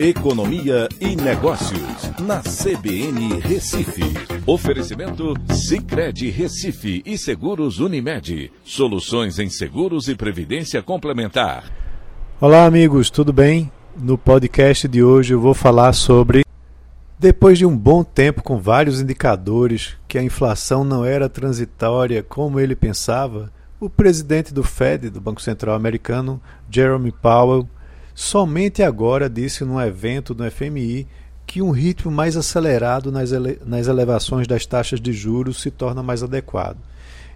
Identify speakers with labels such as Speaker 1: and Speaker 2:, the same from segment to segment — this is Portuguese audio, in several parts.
Speaker 1: Economia e Negócios, na CBN Recife. Oferecimento Cicred Recife e Seguros Unimed. Soluções em seguros e previdência complementar.
Speaker 2: Olá, amigos, tudo bem? No podcast de hoje eu vou falar sobre. Depois de um bom tempo com vários indicadores que a inflação não era transitória como ele pensava, o presidente do Fed, do Banco Central Americano, Jeremy Powell, somente agora disse num evento do FMI que um ritmo mais acelerado nas, ele nas elevações das taxas de juros se torna mais adequado.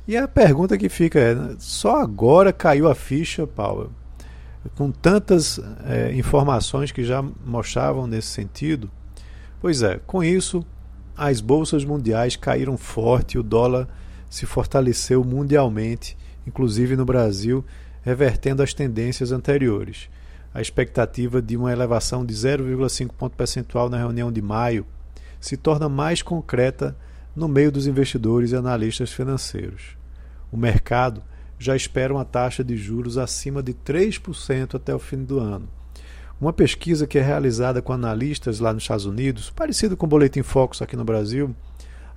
Speaker 2: E a pergunta que fica é: só agora caiu a ficha, Paulo? Com tantas é, informações que já mostravam nesse sentido? Pois é, com isso, as bolsas mundiais caíram forte, o dólar se fortaleceu mundialmente, inclusive no Brasil, revertendo as tendências anteriores a expectativa de uma elevação de 0,5 ponto percentual na reunião de maio se torna mais concreta no meio dos investidores e analistas financeiros. O mercado já espera uma taxa de juros acima de 3% até o fim do ano. Uma pesquisa que é realizada com analistas lá nos Estados Unidos, parecido com o Boletim Focus aqui no Brasil,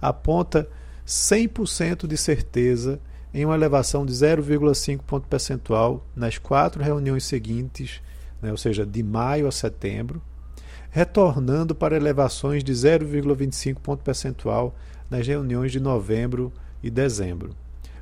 Speaker 2: aponta 100% de certeza em uma elevação de 0,5 ponto percentual nas quatro reuniões seguintes né, ou seja, de maio a setembro, retornando para elevações de 0,25 ponto percentual nas reuniões de novembro e dezembro.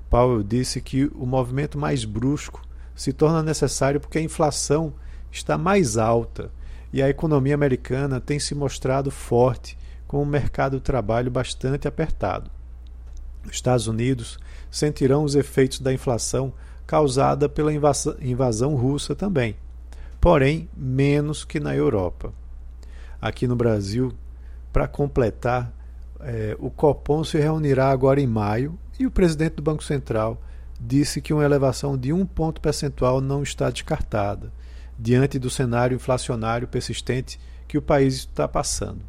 Speaker 2: Powell disse que o movimento mais brusco se torna necessário porque a inflação está mais alta e a economia americana tem se mostrado forte, com o mercado de trabalho bastante apertado. Os Estados Unidos sentirão os efeitos da inflação causada pela invasão russa também, porém menos que na Europa. Aqui no Brasil, para completar, é, o Copom se reunirá agora em maio e o presidente do Banco Central disse que uma elevação de um ponto percentual não está descartada, diante do cenário inflacionário persistente que o país está passando.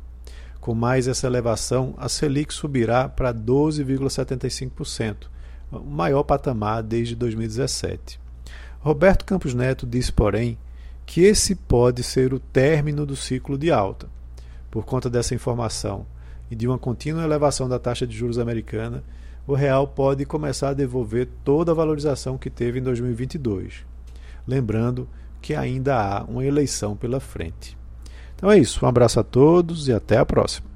Speaker 2: Com mais essa elevação, a Selic subirá para 12,75%, o maior patamar desde 2017. Roberto Campos Neto disse, porém, que esse pode ser o término do ciclo de alta. Por conta dessa informação e de uma contínua elevação da taxa de juros americana, o real pode começar a devolver toda a valorização que teve em 2022. Lembrando que ainda há uma eleição pela frente. Então é isso, um abraço a todos e até a próxima.